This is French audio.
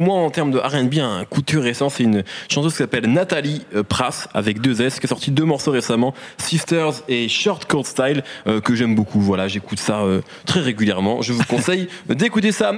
Moi, en termes de R&B, un coup de récent, c'est une chanteuse qui s'appelle Nathalie euh, Prass, avec deux S, qui a sorti deux morceaux récemment, Sisters et Short Court Style, euh, que j'aime beaucoup. Voilà, j'écoute ça euh, très régulièrement. Je vous conseille d'écouter ça.